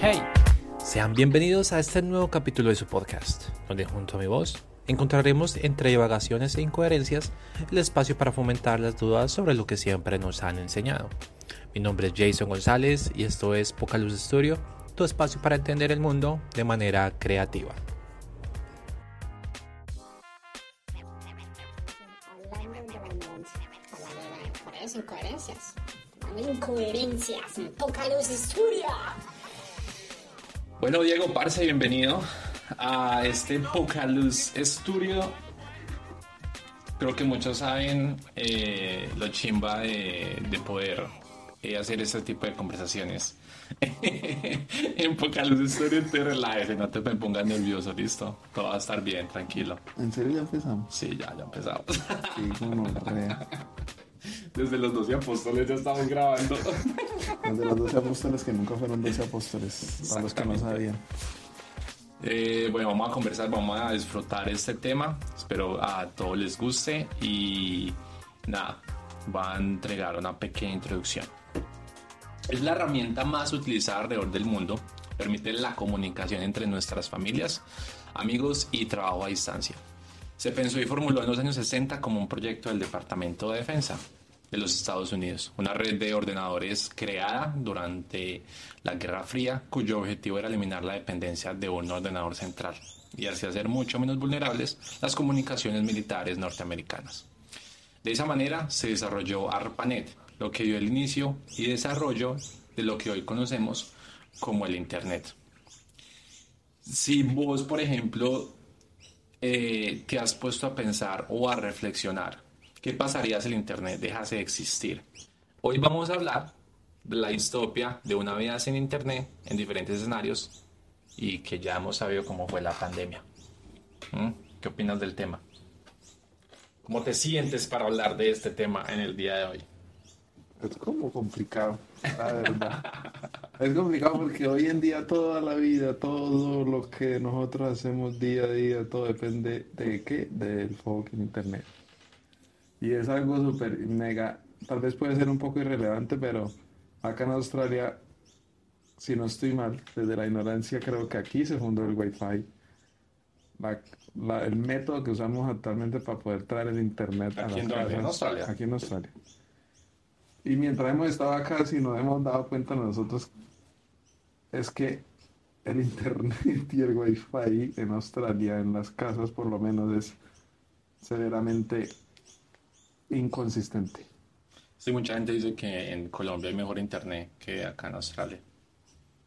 Hey, sean bienvenidos a este nuevo capítulo de su podcast, donde junto a mi voz encontraremos entre divagaciones e incoherencias el espacio para fomentar las dudas sobre lo que siempre nos han enseñado. Mi nombre es Jason González y esto es Poca Luz Studio, tu espacio para entender el mundo de manera creativa. Bueno, Diego Parce, bienvenido a este Poca Luz Studio. Creo que muchos saben eh, lo chimba de, de poder eh, hacer este tipo de conversaciones. en Poca Luz Studio te relajes, no te me pongas nervioso, listo. Todo va a estar bien, tranquilo. ¿En serio ya empezamos? Sí, ya, ya empezamos. Sí, como re. Desde los 12 apóstoles ya estamos grabando. Los de los 12 apóstoles que nunca fueron 12 apóstoles, para los que no sabían. Eh, bueno, vamos a conversar, vamos a disfrutar este tema. Espero a todos les guste y nada, va a entregar una pequeña introducción. Es la herramienta más utilizada alrededor del mundo. Permite la comunicación entre nuestras familias, amigos y trabajo a distancia. Se pensó y formuló en los años 60 como un proyecto del Departamento de Defensa de los Estados Unidos, una red de ordenadores creada durante la Guerra Fría cuyo objetivo era eliminar la dependencia de un ordenador central y así hacer mucho menos vulnerables las comunicaciones militares norteamericanas. De esa manera se desarrolló ARPANET, lo que dio el inicio y desarrollo de lo que hoy conocemos como el Internet. Si vos, por ejemplo, eh, te has puesto a pensar o a reflexionar, ¿qué pasaría si el Internet dejase de existir? Hoy vamos a hablar de la distopia de una vida sin Internet en diferentes escenarios y que ya hemos sabido cómo fue la pandemia. ¿Mm? ¿Qué opinas del tema? ¿Cómo te sientes para hablar de este tema en el día de hoy? Es como complicado, la verdad. Es complicado porque hoy en día toda la vida, todo lo que nosotros hacemos día a día, todo depende de qué? Del fucking internet. Y es algo súper mega, tal vez puede ser un poco irrelevante, pero acá en Australia, si no estoy mal, desde la ignorancia creo que aquí se fundó el Wi-Fi. La- la- el método que usamos actualmente para poder traer el internet a ¿Aquí las en dónde? ¿En casas, Australia? Aquí en Australia. Y mientras hemos estado acá, si nos hemos dado cuenta nosotros, es que el internet y el wifi en Australia, en las casas por lo menos, es severamente inconsistente. Sí, mucha gente dice que en Colombia hay mejor internet que acá en Australia.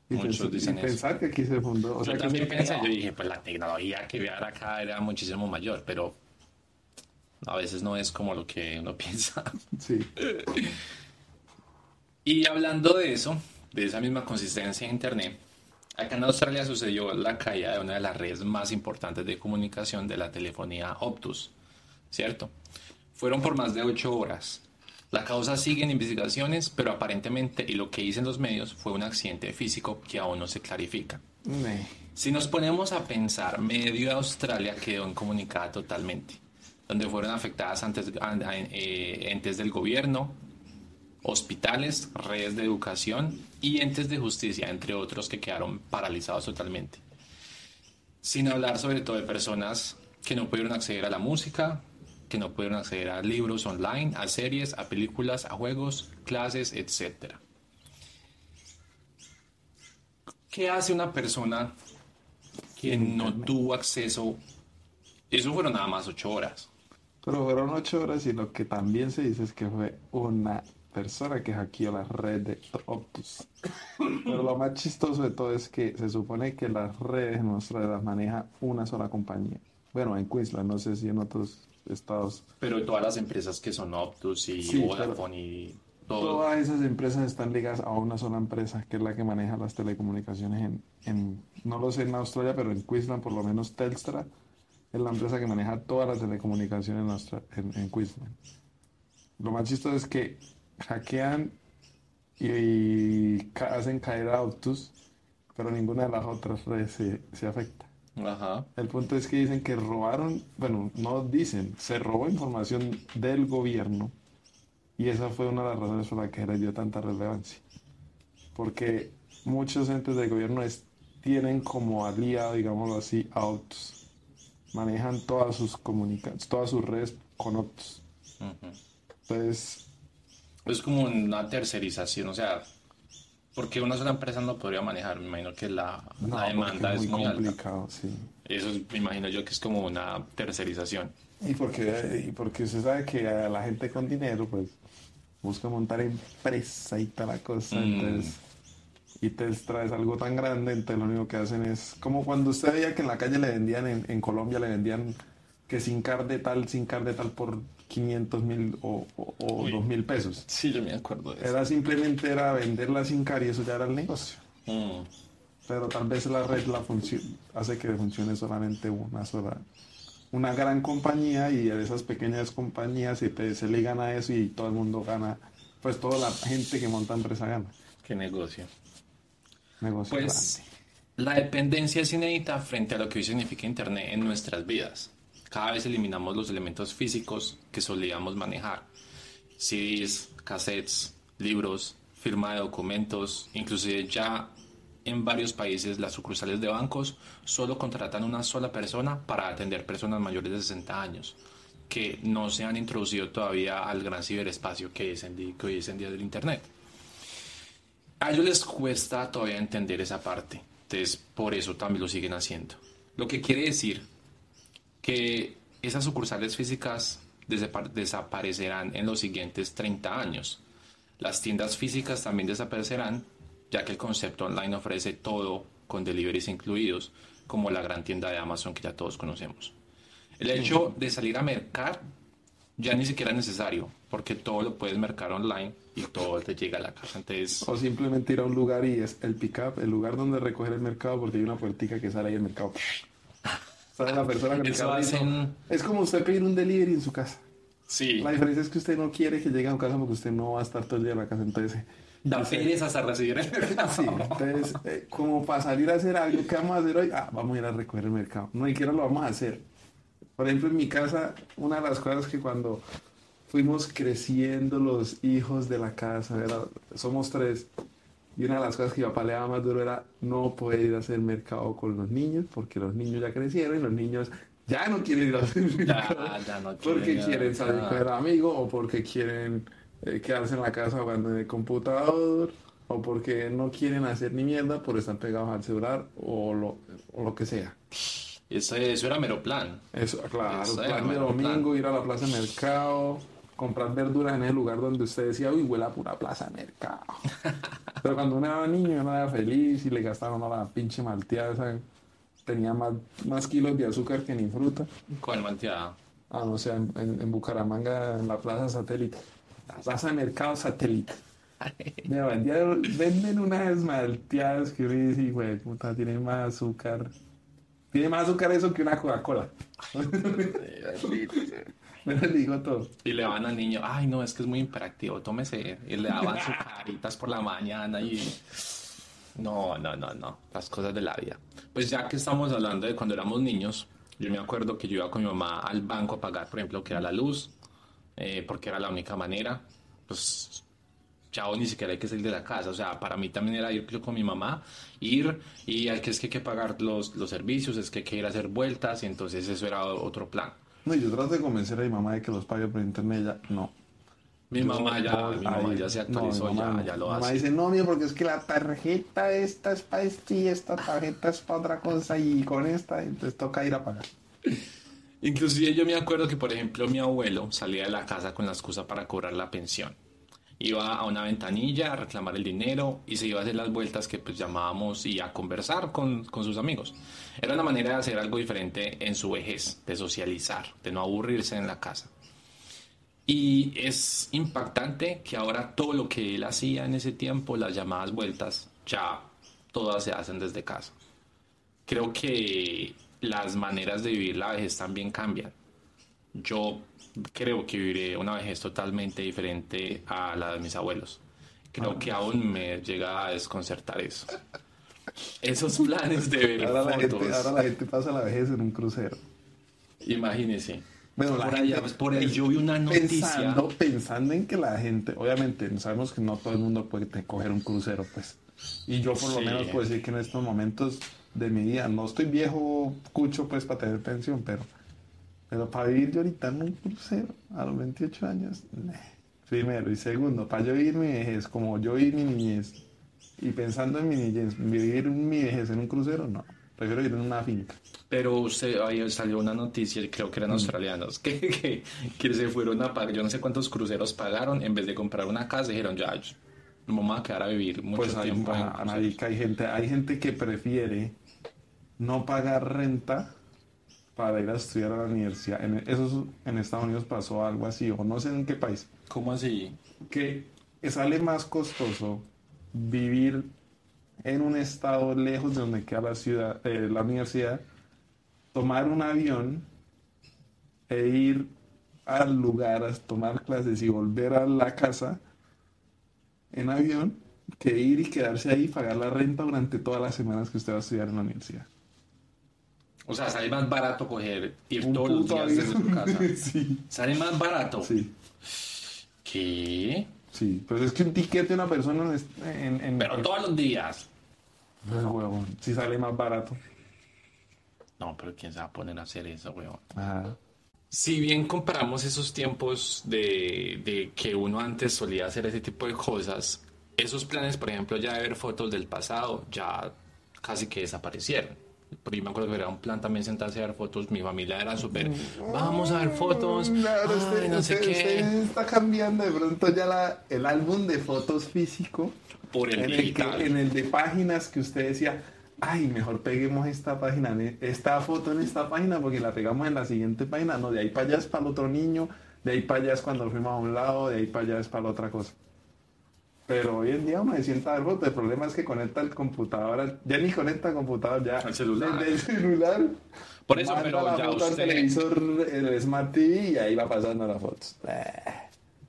Y, Muchos dicen y eso. que aquí se fundó, o sea, yo que también se pensé, yo dije, pues la tecnología que había acá era muchísimo mayor, pero a veces no es como lo que uno piensa. Sí, Y hablando de eso, de esa misma consistencia de Internet, acá en Australia sucedió la caída de una de las redes más importantes de comunicación de la telefonía Optus, ¿cierto? Fueron por más de ocho horas. La causa sigue en investigaciones, pero aparentemente, y lo que dicen los medios, fue un accidente físico que aún no se clarifica. Ne. Si nos ponemos a pensar, medio de Australia quedó incomunicada totalmente, donde fueron afectadas antes, an- an- eh, entes del gobierno, hospitales, redes de educación y entes de justicia, entre otros que quedaron paralizados totalmente. Sin hablar sobre todo de personas que no pudieron acceder a la música, que no pudieron acceder a libros online, a series, a películas, a juegos, clases, etc. ¿Qué hace una persona que no tuvo acceso? Eso fueron nada más ocho horas. Pero fueron ocho horas y lo que también se dice es que fue una persona que hackeó la red de Optus. Pero lo más chistoso de todo es que se supone que las redes en Australia las maneja una sola compañía. Bueno, en Queensland, no sé si en otros estados. Pero todas las empresas que son Optus y Sí, Vodafone y todo. Todas esas empresas están ligadas a una sola empresa, que es la que maneja las telecomunicaciones en, en no lo sé en Australia, pero en Queensland por lo menos Telstra es la empresa que maneja todas las telecomunicaciones en, en, en Queensland. Lo más chistoso es que hackean y, y ca- hacen caer a Optus, pero ninguna de las otras redes se, se afecta. Ajá. El punto es que dicen que robaron, bueno, no dicen, se robó información del gobierno y esa fue una de las razones por las que les dio tanta relevancia. Porque muchos entes del gobierno es- tienen como aliado, digámoslo así, a Optus. Manejan todas sus comunicaciones, todas sus redes con Optus. Ujú. Entonces, Es como una tercerización, o sea, porque una sola empresa no podría manejar, me imagino que la, no, la demanda porque es muy alta. complicado, sí. Eso es- me imagino yo que es como una tercerización. Y porque, y porque usted sabe que a la gente con dinero, pues, busca montar empresa y toda la cosa. Mm. Entonces, y te traes algo tan grande, entonces lo único que hacen es, como cuando usted veía que en la calle le vendían, en, en Colombia le vendían que sin car de tal, sin car de tal por 500 mil o, o, o Uy. 2 mil pesos. Sí, yo me acuerdo de eso. Era simplemente era venderla sin car y eso ya era el negocio. Mm. Pero tal vez la red la hace que funcione solamente una sola, una gran compañía y de esas pequeñas compañías te- se ligan a eso y todo el mundo gana, pues toda la gente que monta empresa gana. Qué negocio. Negocio Pues grande. la dependencia es inédita frente a lo que hoy significa Internet en nuestras vidas. Cada vez eliminamos los elementos físicos que solíamos manejar. CDs, cassettes, libros, firma de documentos, inclusive ya en varios países las sucursales de bancos solo contratan una sola persona para atender personas mayores de 60 años que no se han introducido todavía al gran ciberespacio que, es hoy es en día del Internet. A ellos les cuesta todavía entender esa parte, entonces por eso también lo siguen haciendo. Lo que quiere decir que esas sucursales físicas desapa- desaparecerán en los siguientes 30 años. Las tiendas físicas también desaparecerán, ya que el concepto online ofrece todo con deliveries incluidos, como la gran tienda de Amazon que ya todos conocemos. El hecho de salir a mercar ya ni siquiera es necesario, porque todo lo puedes mercar online y todo te llega a la casa. Entonces, O simplemente ir a un lugar y es el pick-up, el lugar donde recoger el mercado, porque hay una puertica que sale ahí el mercado. ¿Sabe la persona el Eso hacen- Es como usted pedir un delivery en su casa. sí, La diferencia es que usted no quiere que llegue a su casa porque usted no va a estar todo el día en la casa, entonces... da pereza hasta recibir el Sí, entonces, eh, como para salir a hacer algo, ¿qué vamos a hacer hoy? Ah, vamos a ir a recoger el mercado. No, ni siquiera lo vamos a hacer. Por ejemplo, en mi casa, una de las cosas que cuando fuimos creciendo los hijos de la casa, era- somos tres, y una de las cosas que mi papá le daba más duro era no poder ir a hacer mercado con los niños, porque los niños ya crecieron y los niños ya no quieren ir a hacer mercado. ya no porque quieren, quieren ya. salir con el amigo o porque quieren eh, quedarse en la casa jugando en el computador o porque no quieren hacer ni mierda por estar pegados al celular o lo, o lo que sea. Eso, eso era mero plan. Eso, claro, Eso plan de domingo, ir a la plaza de mercado, comprar verduras en el lugar donde usted decía, uy, huele a pura plaza de mercado. Pero cuando uno era niño, uno era feliz y le gastaban a la pinche malteada, tenía más, más kilos de azúcar que ni fruta. Con malteada. Ah, no sé, en, en- en Bucaramanga, en la plaza satélite. La plaza de mercado satélite. Me vendían- venden unas malteadas que uno dice, güey, puta, tiene más azúcar. Tiene más azúcar eso que una Coca-Cola. Me lo digo todo. Y le van al niño, ay no, es que es muy imperactivo, tómese. Y le daban sus caritas por la mañana y... No, no, no, no, las cosas de la vida. Pues ya que estamos hablando de cuando éramos niños, yo me acuerdo que yo iba con mi mamá al banco a pagar, por ejemplo, que era la luz, eh, porque era la única manera. Pues chao, ni siquiera hay que salir de la casa. O sea, para mí también era ir con mi mamá, ir y hay que, es que hay que pagar los, los servicios, es que hay que ir a hacer vueltas y entonces eso era otro plan. No, yo trato de convencer a mi mamá de que los pague por internet, ella no. Mi mamá ya, mi mamá ya se No, actualizó, mamá ya, ya lo Mi mamá hace. dice, no, mío, porque es que la tarjeta esta es para esto y esta tarjeta es para otra cosa y con esta, entonces toca ir a pagar. Inclusive yo me acuerdo que, por ejemplo, mi abuelo salía de la casa con la excusa para cobrar la pensión. Iba a una ventanilla a reclamar el dinero y se iba a hacer las vueltas que pues llamábamos y a conversar con, con sus amigos. Era una manera de hacer algo diferente en su vejez, de socializar, de no aburrirse en la casa. Y es impactante que ahora todo lo que él hacía en ese tiempo, las llamadas vueltas, ya todas se hacen desde casa. Creo que las maneras de vivir la vejez también cambian. Yo creo que viviré una vejez totalmente diferente a la de mis abuelos. Creo que aún me llega a desconcertar eso. Esos planes de ver Ahora la, fotos. gente, ahora la gente pasa la vejez en un crucero. Imagínese. Bueno, la por, allá, pues, por ahí yo vi una noticia. Pensando, pensando en que la gente, obviamente, sabemos que no todo el mundo puede coger un crucero, pues. Y yo por lo Sí. menos puedo decir que en estos momentos de mi vida, no estoy viejo, cucho, pues, para tener pensión, pero, pero para vivir yo ahorita en un crucero a los 28 años, nah. primero. Y segundo, para yo vivir mi vejez, como yo viví mi niñez, y pensando en mi niñez, vivir mi vejez en un crucero, no. Prefiero vivir en una finca. Pero usted, ahí salió una noticia, creo que eran australianos, que, que, que se fueron a pagar, yo no sé cuántos cruceros pagaron, en vez de comprar una casa, dijeron, ya, yo- me vamos a quedar a vivir mucho Pues hay, tiempo. en a- cruceros". Anarica hay gente, hay gente que prefiere no pagar renta para ir a estudiar a la universidad. En, eso es- en Estados Unidos pasó algo así, o no sé en qué país, ¿Cómo así? que sale más costoso vivir en un estado lejos de donde queda la ciudad, eh, la universidad, tomar un avión e ir al lugar a tomar clases y volver a la casa en avión que ir y quedarse ahí y pagar la renta durante todas las semanas que usted va a estudiar en la universidad. O sea, sale más barato coger, ir Un todos los días desde su avión. casa. sí, Sale más barato. sí, ¿Qué? sí. Pues es que un ticket de una persona en... en, en- Pero todos los días. Pues, huevón, sí sale más barato. No, pero ¿quién se va a poner a hacer eso, weón? Ajá. Si bien comparamos esos tiempos de, de que uno antes solía hacer ese tipo de cosas, esos planes, por ejemplo, ya de ver fotos del pasado, ya casi que desaparecieron. Porque yo me acuerdo que era un plan también sentarse a ver fotos, mi familia era súper, vamos a ver fotos, Mm, ay, usted, no sé usted- qué, usted está cambiando de pronto ya la- el álbum de fotos físico. Por el en el, que, en el de páginas que usted decía, ay, mejor peguemos esta página, esta foto en esta página porque la pegamos en la siguiente página. No, de ahí para allá es para el otro niño, de ahí para allá es cuando fuimos a un lado, de ahí para allá es para la otra cosa. Pero hoy en día uno se sienta a ver fotos. El problema es que conecta el computador, ya ni conecta el computador, ya Al celular. desde el celular. Por eso, pero la ya foto al usted- televisor, el Smart TV y ahí va pasando las fotos.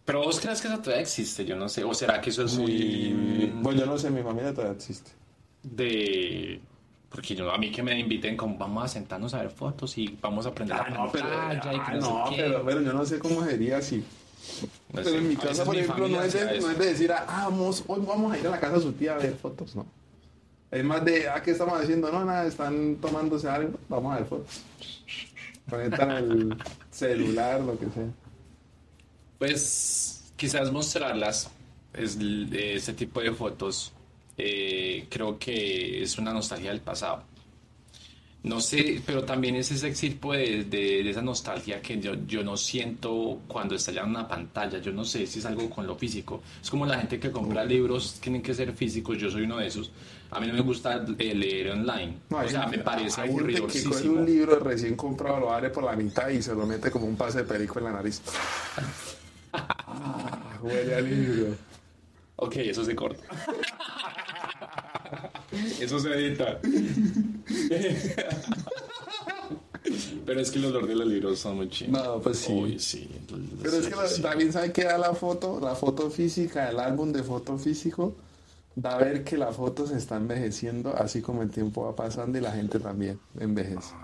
Pero vos crees que eso todavía existe, yo no sé, o será que eso es muy Bueno, yo no sé, mi familia todavía existe. de... Porque yo, a mí que me inviten como vamos a sentarnos a ver fotos y vamos a aprender Ah, la no, pero, ah, no pero, pero yo no sé cómo sería así. No Pero sé, en mi casa, por mi ejemplo, no es, de, no es de decir, ah, vamos, hoy vamos a ir a la casa de su tía a ver fotos, no. Es más de, ah, ¿qué estamos haciendo? No, nada, están tomándose algo, vamos a ver fotos. Conectan el celular, lo que sea. Pues quizás mostrarlas, es, ese tipo de fotos, eh, creo que es una nostalgia del pasado. No sé, pero también es ese tipo de, de- de esa nostalgia que yo, yo no siento cuando está ya en una pantalla. Yo no sé si es algo con lo físico. Es como la gente que compra libros, tienen que ser físicos. Yo soy uno de esos. A mí no me gusta eh, leer online. No, o sea, gente- me parece gente que coge un libro recién comprado, lo abre por la mitad y se lo mete como un pase de perico en la nariz. Ah, huele a libro. Ok, eso se corta. Eso se edita. Pero es que los olor de los libros son muy chidos. No, pues sí. Uy, sí. Pero es que la- Sí. también sabe que da la foto, la foto física, el álbum de foto físico, da a ver que la foto se está envejeciendo, así como el tiempo va pasando y la gente también envejece.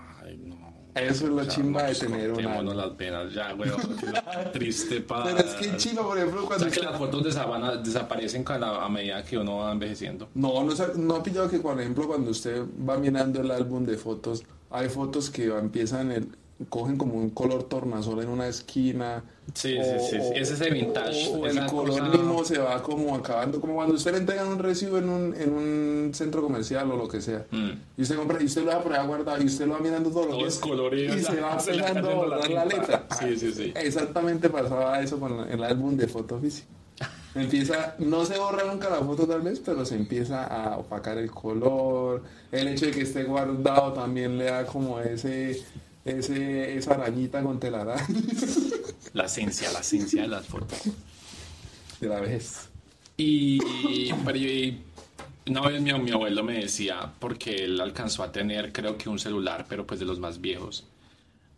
Eso es lo Ya, chimba de tener un cortémonos álbum. las venas ya. Qué Triste para... Pero es que chimba, por ejemplo, O cuando sea, que las fotos de sabana desaparecen cada- a medida que uno va envejeciendo. No, no, no ha pillado que, por ejemplo, cuando usted va mirando el álbum de fotos, hay fotos que empiezan, el, cogen como un color tornasol en una esquina. Sí, sí, sí, sí. Es ese vintage, o esa el color cosa- mismo se va como acabando, como cuando usted le entregan un recibo en un, en un centro comercial o lo que sea. Mm. Y usted compra, y usted lo va por ahí guardado, y usted lo va mirando todos los días. Y la- se va a cayendo la la letra. Sí, sí, sí. Exactamente pasaba eso con el álbum de foto física. Empieza, no se borra nunca la foto tal vez, pero se empieza a opacar el color. El hecho de que esté guardado también le da como ese, ese esa arañita con telaraña La esencia, la esencia de las fotos. de la vez. Y, pero y- una vez mi, mi abuelo me decía, porque él alcanzó a tener creo que un celular, pero pues de los más viejos.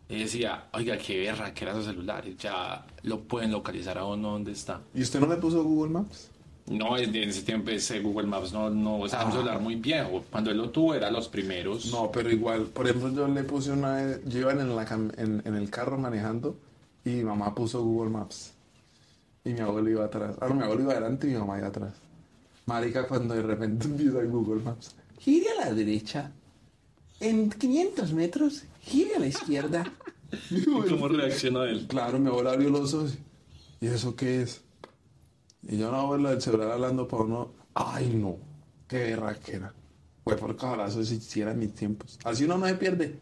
Y decía, oiga, qué berra que era su celular, ya lo pueden localizar a uno donde está. ¿Y usted no le puso Google Maps? No, en ese tiempo ese Google Maps no, no o sea, un celular muy viejo. Cuando él lo tuvo era los primeros. No, pero igual, por ejemplo, yo le puse una vez, yo iba en, la cam- en, en el carro manejando y mi mamá puso Google Maps y mi abuelo iba atrás. Ah, no, mi abuelo iba adelante y mi mamá iba atrás. Marica, cuando de repente empieza Google Maps, gire a la derecha, en 500 metros, gire a la izquierda. ¿Y ¿Cómo reaccionó él? Claro, mi abuela abrió los ojos. ¿Y eso qué es? Y yo, no, abuela, del celular hablando para uno. Ay, no. Qué berraquera. Fue por cabalazo si hiciera mis tiempos. Así uno no se pierde.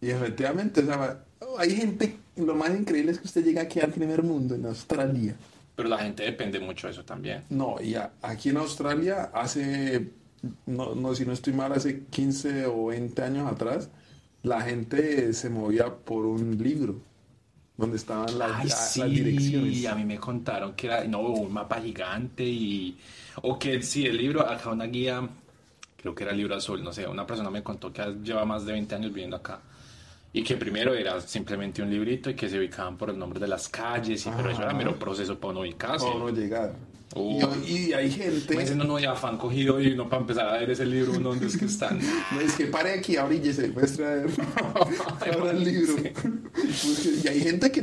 Y efectivamente, o sea, hay gente. Lo más increíble es que usted llega aquí al primer mundo, en Australia. Pero la gente depende mucho de eso también. No, y a- aquí en Australia, hace. No, no, si no estoy mal, hace 15 o 20 años atrás, la gente se movía por un libro donde estaban las, Ay, la- sí, las direcciones. a mí me contaron que era, no, un mapa gigante y, o que sí, el libro, acá una guía, creo que era el libro azul, no sé, una persona me contó que lleva más de 20 años viviendo acá y que primero era simplemente un librito y que se ubicaban por el nombre de las calles, y, pero eso era mero proceso para uno ubicarse. No, no llegar. Uh. Y, y hay gente. Me dicen, no, no, ya afán cogido y no para empezar a ver ese libro, uno, ¿dónde es que están? No, es que pare aquí, abríllese, puedes traer ahora el libro. Y hay gente que,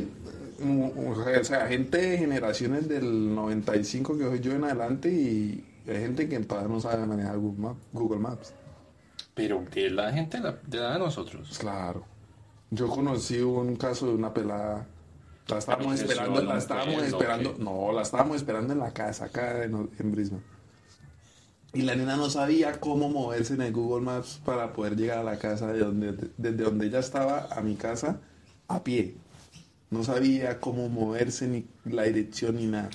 mm, o sea, gente de generaciones del 95 que soy yo en adelante y hay gente que todavía no sabe manejar Google Maps. Google Maps. Pero de la gente de la, de la de nosotros. Pues claro. Yo conocí un caso de una pelada. La estábamos esperando, la estábamos esperando. No, la estábamos esperando en la casa, acá en, en Brisbane. Y la nena no sabía cómo moverse en el Google Maps para poder llegar a la casa de donde, desde donde ella estaba a mi casa a pie. No sabía cómo moverse ni la dirección ni nada.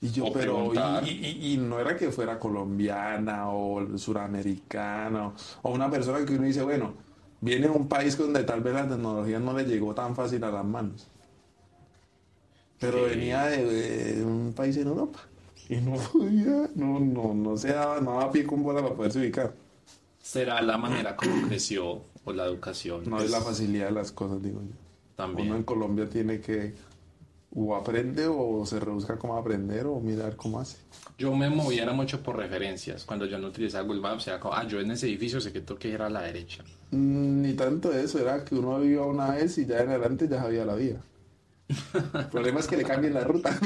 Y yo, O pero, preguntar. y, y- y no era que fuera colombiana o suramericana o, o una persona que uno dice, bueno, viene de un país donde tal vez la tecnología no le llegó tan fácil a las manos. Pero venía de, de un país en Europa y no podía, no, no, no se daba, no daba pie con bola para poderse ubicar. ¿Será la manera como creció o la educación? No es la facilidad de las cosas, digo yo. También. Uno en Colombia tiene que o aprende o se rebusca cómo aprender o mirar cómo hace. Yo me moviera mucho por referencias. Cuando yo no utilizaba Google Maps, era como, ah, yo en ese edificio sé que tengo que ir a la derecha. Mm, Ni tanto eso, era que uno iba una vez y ya en adelante ya sabía la vida. El problema es que le cambien la ruta.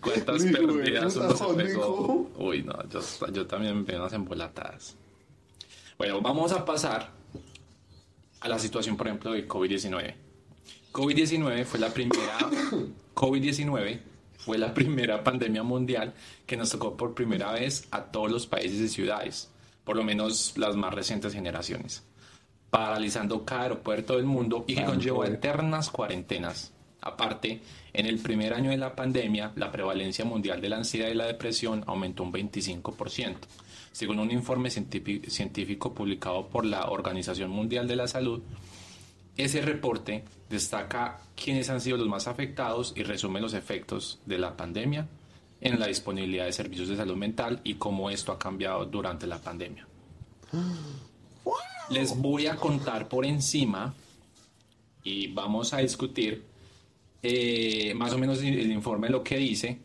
¿Cuántas Hijo de perdidas uno se ¿dónde pegó? Uy, no, yo, yo también me unas embolatadas. Bueno, vamos a pasar a la situación, por ejemplo, de COVID-19. COVID-19 fue la primera COVID-19 fue la primera pandemia mundial que nos tocó por primera vez a todos los países y ciudades, por lo menos las más recientes generaciones, paralizando cada aeropuerto del mundo y que conllevó eternas cuarentenas. Aparte, en el primer año de la pandemia, la prevalencia mundial de la ansiedad y la depresión aumentó un 25%, según un informe científi- científico publicado por la Organización Mundial de la Salud. Ese reporte destaca quiénes han sido los más afectados y resume los efectos de la pandemia en la disponibilidad de servicios de salud mental y cómo esto ha cambiado durante la pandemia. Les voy a contar por encima y vamos a discutir eh, más o menos el informe lo que dice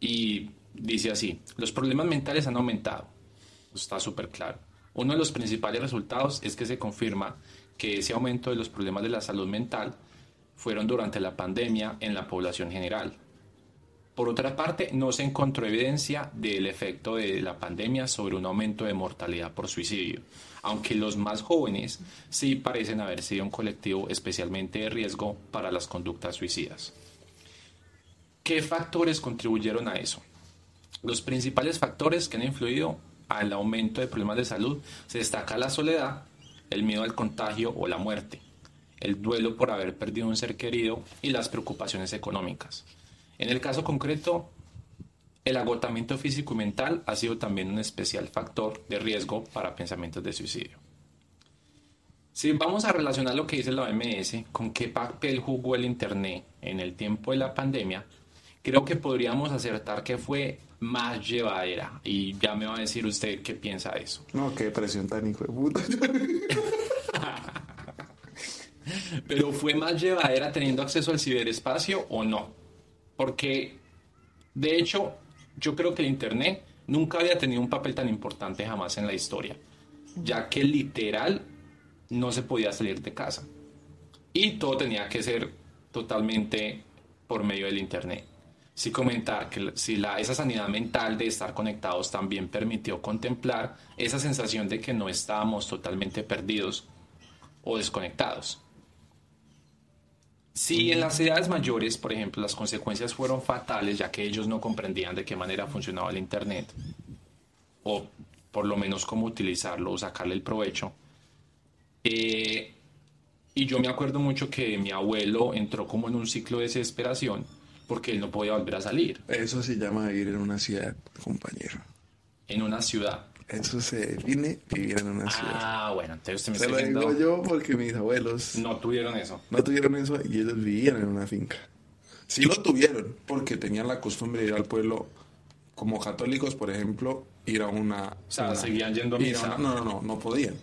y dice así, los problemas mentales han aumentado, está súper claro. Uno de los principales resultados es que se confirma que ese aumento de los problemas de la salud mental fueron durante la pandemia en la población general. Por otra parte, no se encontró evidencia del efecto de la pandemia sobre un aumento de mortalidad por suicidio, aunque los más jóvenes sí parecen haber sido un colectivo especialmente de riesgo para las conductas suicidas. ¿Qué factores contribuyeron a eso? Los principales factores que han influido al aumento de problemas de salud se destaca la soledad, el miedo al contagio o la muerte, el duelo por haber perdido un ser querido y las preocupaciones económicas. En el caso concreto, el agotamiento físico y mental ha sido también un especial factor de riesgo para pensamientos de suicidio. Si vamos a relacionar lo que dice la OMS con qué papel jugó el Internet en el tiempo de la pandemia, creo que podríamos acertar que fue más llevadera. Y ya me va a decir usted qué piensa de eso. No, qué presión tan hijo de puta. Pero fue más llevadera teniendo acceso al ciberespacio o no. Porque, de hecho, yo creo que el Internet nunca había tenido un papel tan importante jamás en la historia, ya que literal no se podía salir de casa y todo tenía que ser totalmente por medio del Internet. Sí comentar que si la, esa sanidad mental de estar conectados también permitió contemplar esa sensación de que no estábamos totalmente perdidos o desconectados. Si en las edades mayores, por ejemplo, las consecuencias fueron fatales, ya que ellos no comprendían de qué manera funcionaba el Internet, o por lo menos cómo utilizarlo o sacarle el provecho. Eh, y yo me acuerdo mucho que mi abuelo entró como en un ciclo de desesperación porque él no podía volver a salir Eso se llama vivir en una ciudad, compañero. en una ciudad. Eso se define vivir en una ciudad. Ah, bueno, entonces usted me está lo digo diciendo, yo porque mis abuelos no tuvieron eso. no tuvieron eso y ellos vivían en una finca. Sí lo tuvieron porque tenían la costumbre de ir al pueblo como católicos, por ejemplo, ir a una... O sea, una- seguían yendo a misa. una- no, no, no, no podían.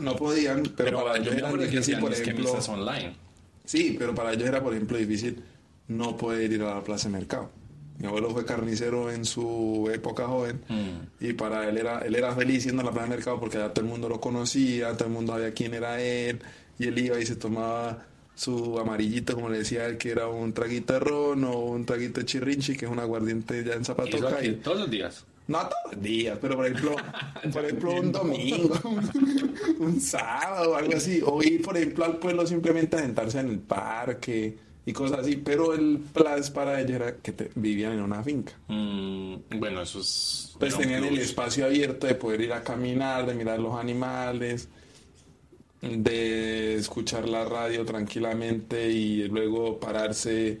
No podían, pero, Pero para ellos era difícil, por es que ejemplo... misas online. Sí, pero para ellos era, por ejemplo, difícil no poder ir a la plaza de mercado. Mi abuelo fue carnicero en su época joven Mm. y para él era, él era feliz yendo a la plaza de mercado porque allá todo el mundo lo conocía, todo el mundo sabía quién era él y él iba y se tomaba su amarillito, como le decía él, que era un traguito de ron o un traguito de chirrinchi, que es un aguardiente ya en zapatoca. Y, todos los días. no todos los días, pero por ejemplo, por ejemplo un domingo, un sábado algo así. O ir, por ejemplo, al pueblo simplemente a sentarse en el parque y cosas así. Pero el plan para ellos era que te- vivían en una finca. Mm, bueno, eso es... Pues tenían el espacio abierto de poder ir a caminar, de mirar los animales, de escuchar la radio tranquilamente y luego pararse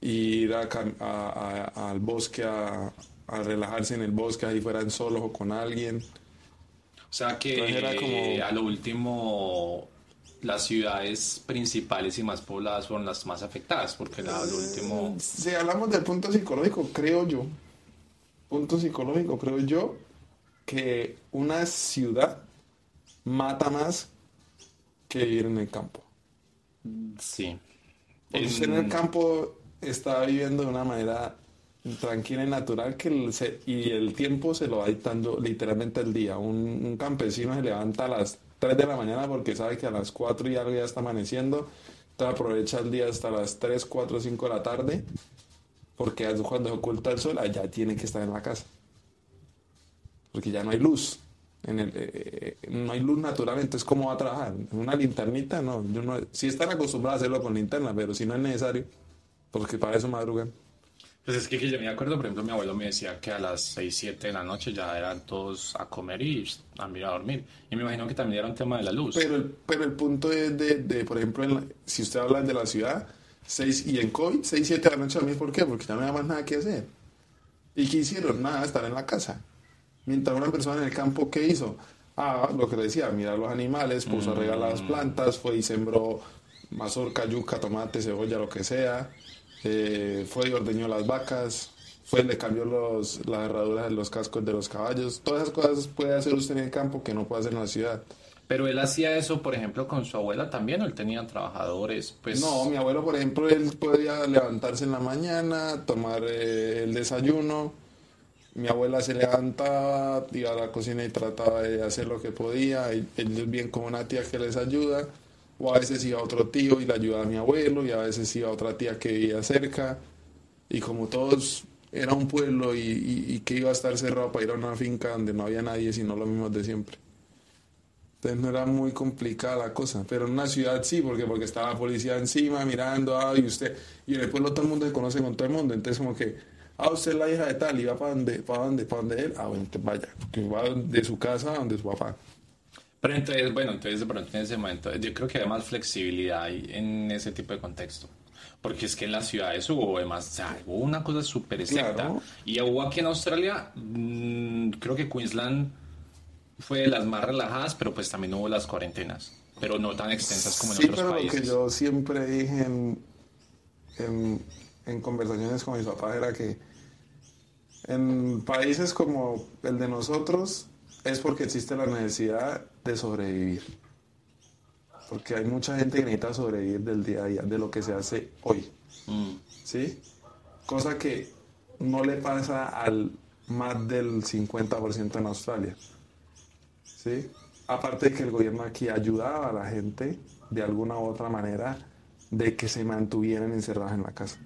e ir a cam- a- a- al bosque a, relajarse en el bosque, ahí fueran solos o con alguien. O sea que Entonces era como- a lo último las ciudades principales y más pobladas fueron las más afectadas, porque a lo último... Si hablamos del punto psicológico, creo yo, punto psicológico, creo yo, que una ciudad mata más que vivir en el campo. Sí. Porque usted en el campo está viviendo de una manera tranquila y natural que el, se- y el tiempo se lo va dictando literalmente el día. Un, un campesino se levanta a las 3 de la mañana porque sabe que a las 4 y algo ya está amaneciendo. Entonces aprovecha el día hasta las 3, 4, 5 de la tarde porque cuando oculta el sol allá tiene que estar en la casa. Porque ya no hay luz. Eh, eh, no hay luz natural, entonces ¿cómo va a trabajar? ¿En una linternita? No, yo no. Si están acostumbrados a hacerlo con linterna, pero si no es necesario, porque para eso madrugan. Pues es que, yo me acuerdo, por ejemplo, mi abuelo me decía que a las 6, 7 de la noche ya eran todos a comer y a mirar a dormir. Y me imagino que también era un tema de la luz. Pero el, pero el punto es de, de, por ejemplo, en la- si usted habla de la ciudad, seis, y en COVID, 6, 7 de la noche a dormir, ¿por qué? Porque ya no había más nada que hacer. ¿Y qué hicieron? Nada, estar en la casa. Mientras una persona en el campo, ¿qué hizo? Ah, lo que le decía, mirar los animales, puso a regar las plantas, fue y sembró mazorca, yuca, tomate, cebolla, lo que sea. Eh, fue y ordeñó las vacas, fue y le cambió los, las herraduras de los cascos de los caballos. Todas esas cosas puede hacer usted en el campo que no puede hacer en la ciudad. Pero él hacía eso, por ejemplo, con su abuela también, o él tenía trabajadores, pues... No, mi abuelo, por ejemplo, él podía levantarse en la mañana, tomar eh, el desayuno. Mi abuela se levantaba, iba a la cocina y trataba de hacer lo que podía. y Ellos bien con una tía que les ayuda. O a veces iba otro tío y le ayudaba a mi abuelo. Y a veces iba otra tía que vivía cerca. Y como todos era un pueblo y, y- y que iba a estar cerrado para ir a una finca donde no había nadie sino los mismos de siempre. Entonces no era muy complicada la cosa, pero en una ciudad sí, porque porque estaba la policía encima mirando, ah, y usted, y en el pueblo todo el mundo se conoce con todo el mundo, entonces como que, ah, usted es la hija de tal, y va para donde, para donde, para donde él, ah, bueno, vaya, que va de su casa a donde su papá. Pero entonces, bueno, entonces de pronto en ese momento, yo creo que hay más flexibilidad en ese tipo de contexto. Porque es que en las ciudades hubo además, o sea, hubo una cosa súper estricta. Claro. Y hubo aquí en Australia, mm, creo que Queensland fue de las más relajadas, pero pues también hubo las cuarentenas. Pero no tan extensas como en Sí, otros pero países. lo que yo siempre dije en, en, en conversaciones con mis papás era que en países como el de nosotros es porque existe la necesidad de sobrevivir. Porque hay mucha gente que necesita sobrevivir del día a día, de lo que se hace hoy. Mm. ¿Sí? Cosa que no le pasa al más del 50% en Australia. ¿Sí? Aparte de que el gobierno aquí ayudaba a la gente de alguna u otra manera de que se mantuvieran encerrados en la casa.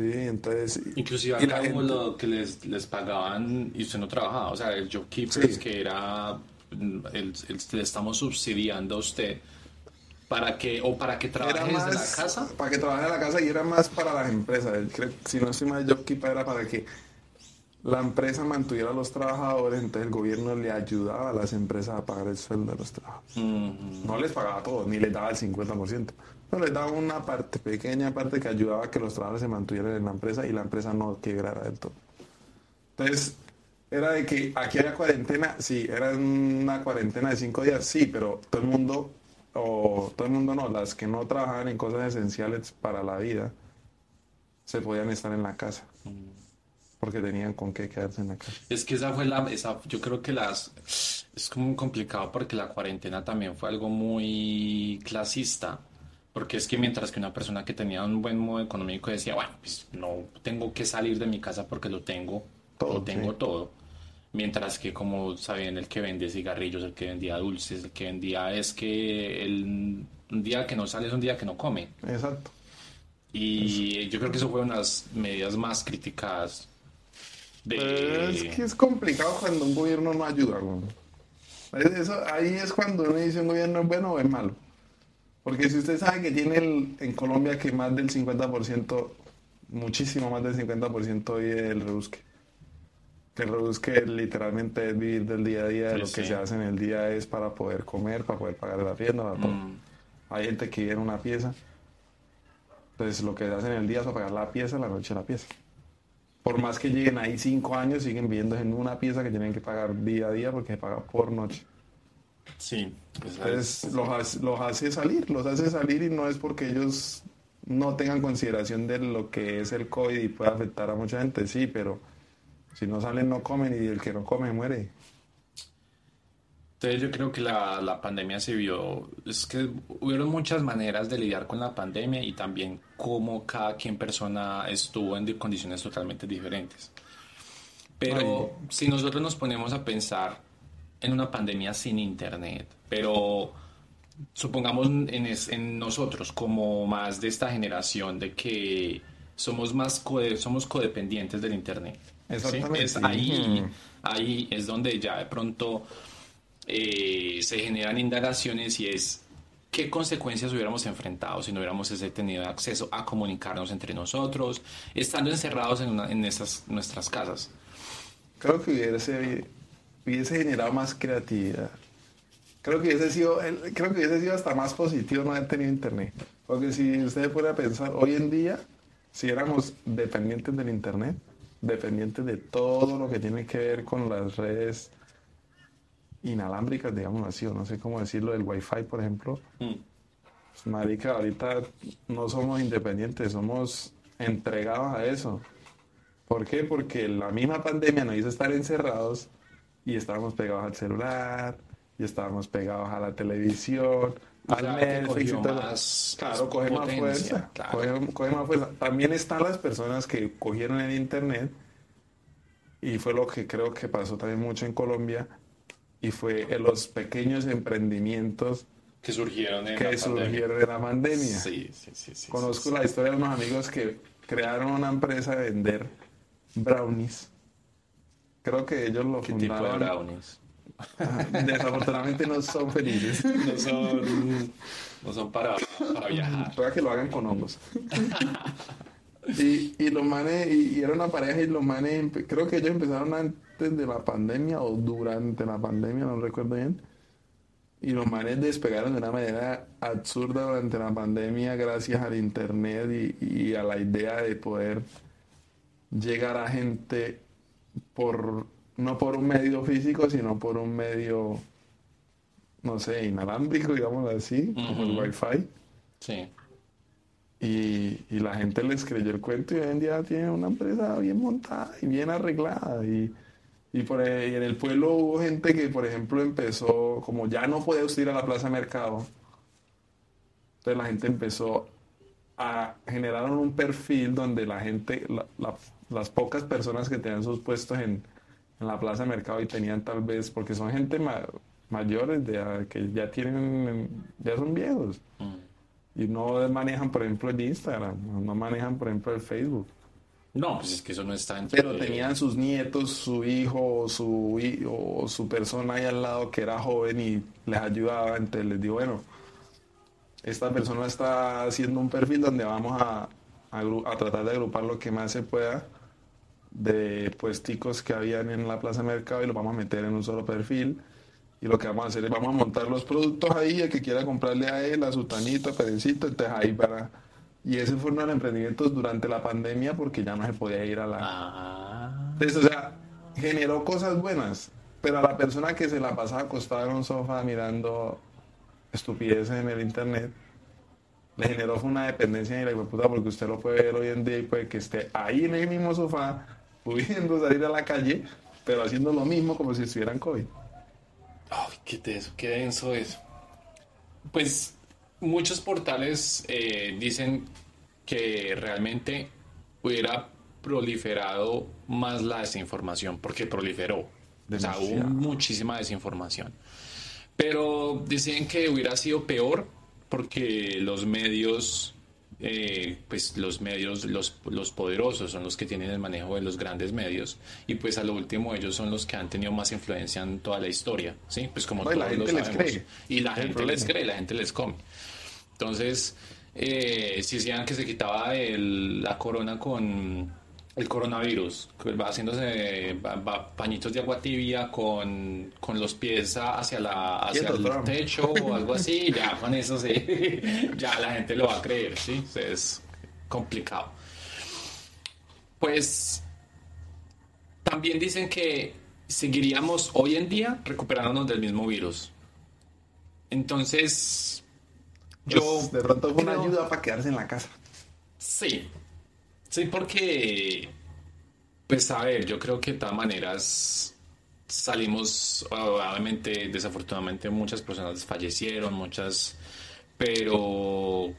Sí, entonces... Inclusive y la acá como gente- lo que les, les pagaban y usted no trabajaba, o sea, el job keepers Sí. que era, el, el- le estamos subsidiando a usted para que, o para que trabaje era desde más la casa. para que trabaje en la casa y era más para las empresas. Creo, si no estoy mal, JobKeeper era para que la empresa mantuviera a los trabajadores, entonces el gobierno le ayudaba a las empresas a pagar el sueldo de los trabajadores. No les pagaba todo, ni les daba el 50%. No, les daba una parte, pequeña parte que ayudaba a que los trabajadores se mantuvieran en la empresa y la empresa no quebrara del todo. Entonces, era de que aquí había cuarentena, sí, era una cuarentena de cinco días, sí, pero todo el mundo, o todo el mundo no, las que no trabajaban en cosas esenciales para la vida, se podían estar en la casa, porque tenían con qué quedarse en la casa. Es que esa fue la, esa, yo creo que las, es como complicado porque la cuarentena también fue algo muy clasista, porque es que mientras que una persona que tenía un buen modo económico decía, bueno, pues no tengo que salir de mi casa porque lo tengo, Todo, lo tengo sí. todo. Mientras que como saben, el que vende cigarrillos, el que vendía dulces, el que vendía es que el, un día que no sale es un día que no come. Exacto. Y yo creo que eso fue unas medidas más criticadas de... Pero es que es complicado cuando un gobierno no ayuda. Es- Eso, ahí es cuando uno dice un gobierno es bueno o es malo. Porque si usted sabe que tiene el- en Colombia que más del 50%, muchísimo más del 50% vive del rebusque. Que el rebusque literalmente es vivir del día a día, Sí, lo que sí. se hace en el día es para poder comer, para poder pagar la rienda, para todo. Mm. Hay gente que vive en una pieza. Entonces lo que hacen en el día es pagar la pieza, la noche la pieza. Por más que lleguen ahí cinco años, siguen viviendo en una pieza que tienen que pagar día a día porque se paga por noche. Sí, es- Entonces los, hace- los hace salir, los hace salir y no es porque ellos no tengan consideración de lo que es el COVID y puede afectar a mucha gente, sí, pero si no salen no comen y el que no come muere. Entonces yo creo que la, la pandemia se vio, es que hubieron muchas maneras de lidiar con la pandemia y también cómo cada quien persona estuvo en di- condiciones totalmente diferentes. Pero si nosotros nos ponemos a pensar en una pandemia sin internet, pero supongamos en, es- en nosotros como más de esta generación de que somos más somos codependientes del internet. ¿sí? Exactamente. Es ahí, ahí es donde ya de pronto eh, se generan indagaciones y es qué consecuencias hubiéramos enfrentado si no hubiéramos tenido acceso a comunicarnos entre nosotros, estando encerrados en, una- en esas, nuestras casas. Creo que hubiese, hubiese generado más creatividad. Creo que hubiese sido, creo que hubiese sido hasta más positivo no haber tenido internet. Porque si usted puede pensar, hoy en día, si éramos dependientes del internet, dependientes de todo lo que tiene que ver con las redes inalámbricas, digamos así, o no sé cómo decirlo, el wifi, por ejemplo, Mm. pues, marica, ahorita no somos independientes, somos entregados a eso. ¿Por qué? Porque la misma pandemia nos hizo estar encerrados y estábamos pegados al celular, y estábamos pegados a la televisión, O al Netflix y todo. más Claro, coge más fuerza. claro. Coge, coge más fuerza. También están las personas que cogieron el internet y fue lo que creo que pasó también mucho en Colombia y fue en los pequeños emprendimientos Que surgieron en que la pandemia. surgieron de la pandemia. Sí, sí, sí, sí, Conozco sí, la historia de unos amigos que crearon una empresa de vender brownies. Creo que ellos lo ¿Qué tipo de fundaron. brownies? Desafortunadamente no son felices. No son, no son para, para viajar. Pueda que lo hagan con hongos. y, y los manes, y, y era una pareja y los manes, creo que ellos empezaron antes de la pandemia o durante la pandemia, no recuerdo bien. Y los manes despegaron de una manera absurda durante la pandemia gracias al internet y, y a la idea de poder llegar a gente por no por un medio físico, sino por un medio, no sé, inalámbrico, digamos así, como el wifi. Sí. Y, y la gente les creyó el cuento y hoy en día tienen una empresa bien montada y bien arreglada. Y, y por ahí en el pueblo hubo gente que, por ejemplo, empezó, como ya no usted ir a la plaza mercado, entonces la gente empezó a generar un perfil donde la gente, la, la las pocas personas que tenían sus puestos en, en la plaza de mercado y tenían tal vez, porque son gente ma- mayores de, que ya tienen, ya son viejos y no manejan, por ejemplo, el Instagram, no manejan, por ejemplo, el Facebook. No, pues es que eso no está en Pero tenían sus nietos, su hijo o su, o su persona ahí al lado que era joven y les ayudaba. Entonces les digo, bueno, esta persona está haciendo un perfil donde vamos a, a a tratar de agrupar lo que más se pueda de puesticos que habían en la plaza de mercado y lo vamos a meter en un solo perfil. Y lo que vamos a hacer es vamos a montar los productos ahí, el que quiera comprarle a él, a su tanito, a Perencito, entonces ahí para... Y ese fue uno de los emprendimientos durante la pandemia porque ya no se podía ir a la... Ah, Entonces, o sea, generó cosas buenas, pero a la persona que se la pasaba acostada en un sofá mirando estupideces en el internet, le generó fue una dependencia y la puta porque usted lo puede ver hoy en día y puede que esté ahí en el mismo sofá, pudiendo salir a la calle, pero haciendo lo mismo como si estuviera en COVID. Ay, qué denso, qué denso es. Pues muchos portales eh, dicen que realmente hubiera proliferado más la desinformación, porque proliferó. O sea, hubo Demasiado. muchísima desinformación. Pero dicen que hubiera sido peor porque los medios, eh, pues los medios, los, los poderosos son los que tienen el manejo de los grandes medios y pues a lo último ellos son los que han tenido más influencia en toda la historia, ¿sí? Pues como No, la todos lo gente les sabemos. cree. Y la gente les cree, la gente les come. Entonces, eh, si decían que se quitaba el- la corona con el coronavirus, que va haciéndose va- va pañitos de agua tibia con, con los pies hacia, la, hacia el Trump. techo o algo así, ya con eso sí, ya la gente lo va a creer, ¿sí? Es complicado. Pues también dicen que seguiríamos hoy en día recuperándonos del mismo virus. Entonces, yo... Pues, de pronto fue una ayuda para quedarse en la casa. Sí, sí, porque, pues a ver, yo creo que de todas maneras salimos, obviamente, desafortunadamente muchas personas fallecieron, muchas, pero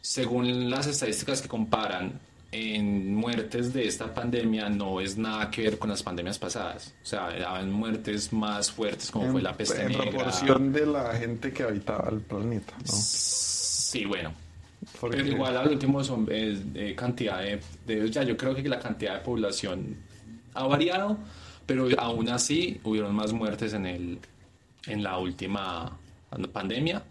según las estadísticas que comparan, en muertes de esta pandemia no es nada que ver con las pandemias pasadas. O sea, eran muertes más fuertes como fue la peste en negra. proporción de la gente que habitaba el planeta, ¿no? Sí, bueno, Porque- pero igual al último son eh, eh, cantidad de, de- ya yo creo que la cantidad de población ha variado, pero aún así hubieron más muertes en el en la última pandemia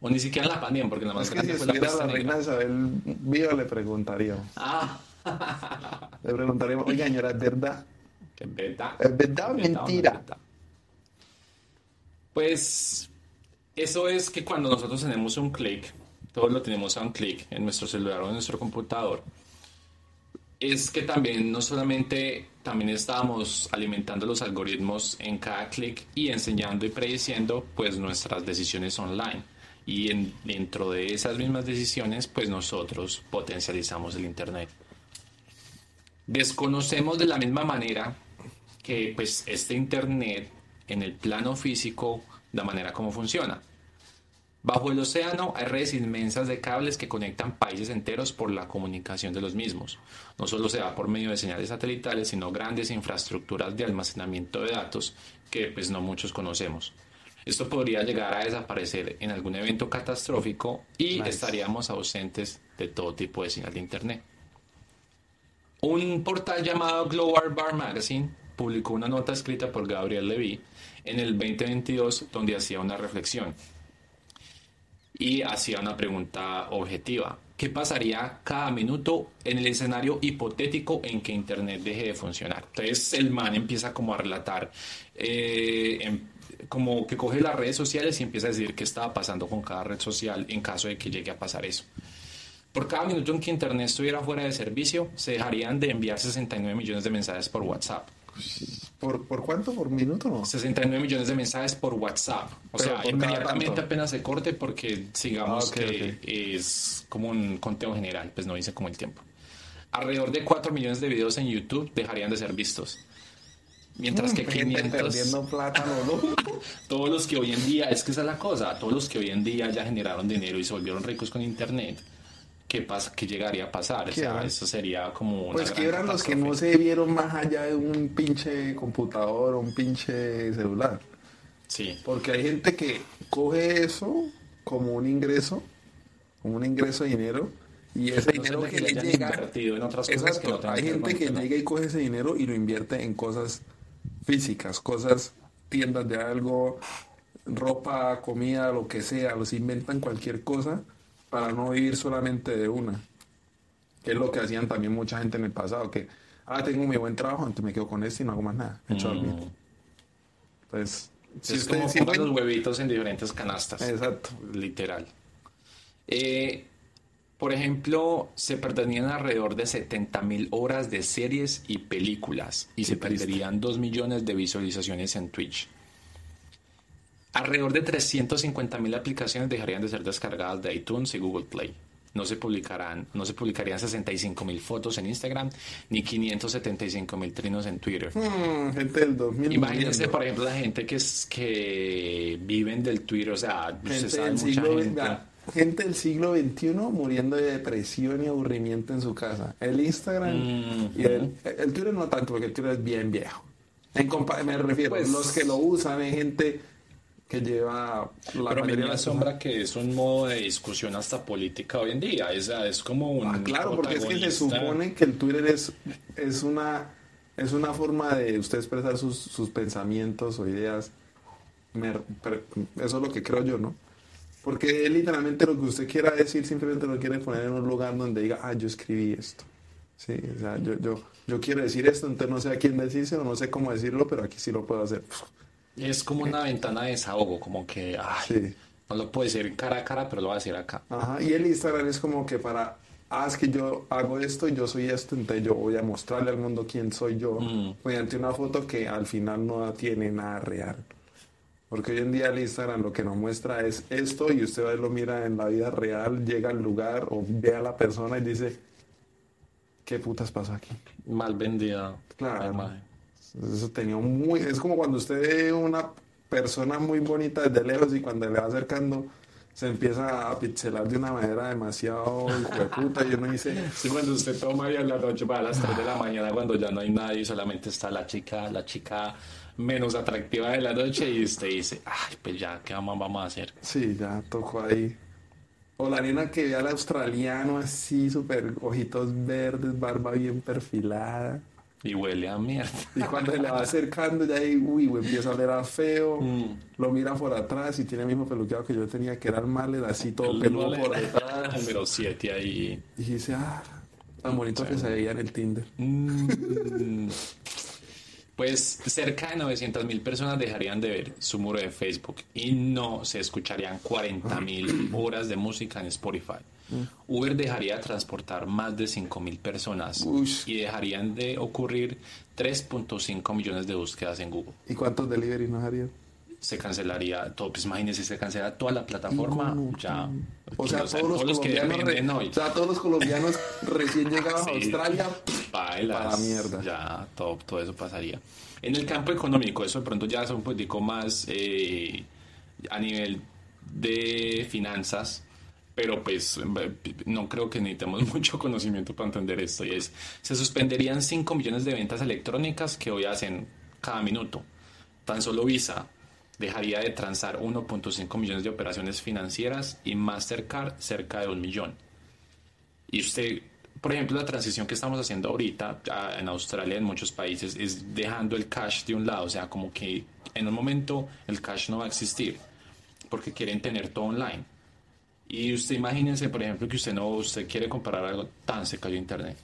o ni siquiera en la pandemia porque la más Es que si grande fue la la reina. Isabel viva le preguntaríamos. Ah, Le preguntaríamos, oiga, señora, ¿es verdad? es verdad. ¿Es verdad o ¿Es es mentira? verdad? Pues eso es que cuando nosotros tenemos un clic, todos lo tenemos a un clic en nuestro celular o en nuestro computador, es que también no solamente también estábamos alimentando los algoritmos en cada clic y enseñando y prediciendo pues nuestras decisiones online. Y en- dentro de esas mismas decisiones pues nosotros potencializamos el Internet. Desconocemos de la misma manera que pues este internet en el plano físico la manera como funciona. Bajo el océano hay redes inmensas de cables que conectan países enteros por la comunicación de los mismos. No solo se da por medio de señales satelitales, sino grandes infraestructuras de almacenamiento de datos que pues no muchos conocemos. Esto podría llegar a desaparecer en algún evento catastrófico y Nice. estaríamos ausentes de todo tipo de señal de internet. Un portal llamado Global Bar Magazine publicó una nota escrita por Gabriel Levy en el 2022 donde hacía una reflexión y hacía una pregunta objetiva. ¿Qué pasaría cada minuto en el escenario hipotético en que Internet deje de funcionar? Entonces el man empieza como a relatar, eh, em- como que coge las redes sociales y empieza a decir qué estaba pasando con cada red social en caso de que llegue a pasar eso. Por cada minuto en que Internet estuviera fuera de servicio, se dejarían de enviar 69 millones de mensajes por WhatsApp. ¿Por, ¿Por cuánto? ¿Por minuto? No? 69 millones de mensajes por WhatsApp. O Pero sea, inmediatamente apenas se corte porque sigamos Ah, que es como un conteo general, pues no dice como el tiempo. Alrededor de 4 millones de videos en YouTube dejarían de ser vistos. Mientras que Mm, Gente 500, perdiendo plata, no, no. todos los que hoy en día, es que esa es la cosa, todos los que hoy en día ya generaron dinero y se volvieron ricos con Internet, ¿qué, pasa, qué llegaría a pasar? O ¿Qué sea, eso sería como una Pues gran quiebran los que no se vieron más allá de un pinche computador o un pinche celular. Sí. Porque hay gente que coge eso como un ingreso, como un ingreso de dinero, y ese No dinero que que le llega, invertido en otras cosas que no exacto, tengan hay que gente que llega y coge ese dinero y lo invierte en cosas físicas, cosas, tiendas de algo, ropa, comida, lo que sea, los inventan cualquier cosa para no vivir solamente de una. Que es lo que hacían también mucha gente en el pasado, que, ah, tengo mi buen trabajo, entonces me quedo con esto y no hago más nada. me echo a dormir. Mm. Entonces, si es como si pongan buen- los huevitos en diferentes canastas. Exacto. Literal. Eh, por ejemplo, se perderían alrededor de 70 mil horas de series y películas y se triste. perderían 2 millones de visualizaciones en Twitch. Alrededor de 350 mil aplicaciones dejarían de ser descargadas de iTunes y Google Play. No se publicarán, no se publicarían 65 mil fotos en Instagram ni 575 mil trinos en Twitter. Mm, gente del 2000 Imagínense, por ejemplo, la gente que es que viven del Twitter, o sea, gente sabe del, mucha siglo, gente. vea, gente del siglo XXI muriendo de depresión y aburrimiento en su casa. El Instagram Mm. y el, el Twitter no tanto, porque el Twitter es bien viejo. En me refiero, Pues- los que lo usan hay gente que lleva la Pero mayoría me de las asombra que es un modo de discusión hasta política hoy en día. Es, es como un. Ah, claro, porque es que se supone que el Twitter es, es una es una forma de usted expresar sus, sus pensamientos o ideas. Eso es lo que creo yo, ¿no? Porque literalmente lo que usted quiera decir simplemente lo quiere poner en un lugar donde diga, ah, yo escribí esto. Sí, o sea, yo, yo, yo quiero decir esto, entonces no sé a quién decirse o no sé cómo decirlo, pero aquí sí lo puedo hacer. Es como una ventana de desahogo, como que. Ay, Sí. No lo puedo decir cara a cara, pero lo voy a decir acá. Ajá, y el Instagram es como que para, ah, es que yo hago esto y yo soy esto, entonces yo voy a mostrarle al mundo quién soy yo Mm. mediante una foto que al final no tiene nada real. Porque hoy en día el Instagram lo que nos muestra es esto y usted va lo mira en la vida real, llega al lugar o ve a la persona y dice, ¿qué putas pasa aquí? Mal vendida. Claro. la imagen. Eso tenía un muy, es como cuando usted ve una persona muy bonita desde lejos y cuando le va acercando se empieza a pixelar de una manera demasiado puta y uno dice, Sí, cuando usted toma y a la noche va a las 3 de la mañana cuando ya no hay nadie y solamente está la chica, la chica menos atractiva de la noche y usted dice, ay, pues ya, ¿qué vamos, vamos a hacer? sí, ya tocó ahí. O la nena que ve al australiano así, súper ojitos verdes, barba bien perfilada. Y huele a mierda. Y cuando se le va acercando, ya ahí, uy, güey, empieza a oler a feo. Mm. Lo mira por atrás y tiene el mismo peluqueado que yo tenía, que era el mal, así todo peludo por detrás. Número 7 ahí. Y dice, ah, tan bonito que se veía en el Tinder. Mm. Pues cerca de 900 mil personas dejarían de ver su muro de Facebook y no se escucharían 40 mil horas de música en Spotify. Uber dejaría de transportar más de 5 mil personas Ush. y dejarían de ocurrir 3.5 millones de búsquedas en Google. ¿Y cuántos delivery nos harían? Se cancelaría todo, pues imagínense, se cancela toda la plataforma, ya. O sea, todos los, que colombianos, re- dependen hoy. o sea, todos los colombianos recién llegados a. Australia. Bailas, Para la mierda. Ya, todo, todo eso pasaría. En el campo económico, eso de pronto ya es un poquitico más eh, a nivel de finanzas, pero pues no creo que necesitemos mucho conocimiento para entender esto. Y es, se suspenderían 5 millones de ventas electrónicas que hoy hacen cada minuto. Tan solo Visa dejaría de transar 1.5 millones de operaciones financieras y Mastercard cerca de un millón. Y usted, por ejemplo, la transición que estamos haciendo ahorita en Australia, en muchos países, es dejando el cash de un lado. O sea, como que en un momento el cash no va a existir porque quieren tener todo online. Y usted imagínense, por ejemplo, que usted no, usted quiere comprar algo tan se cayó internet.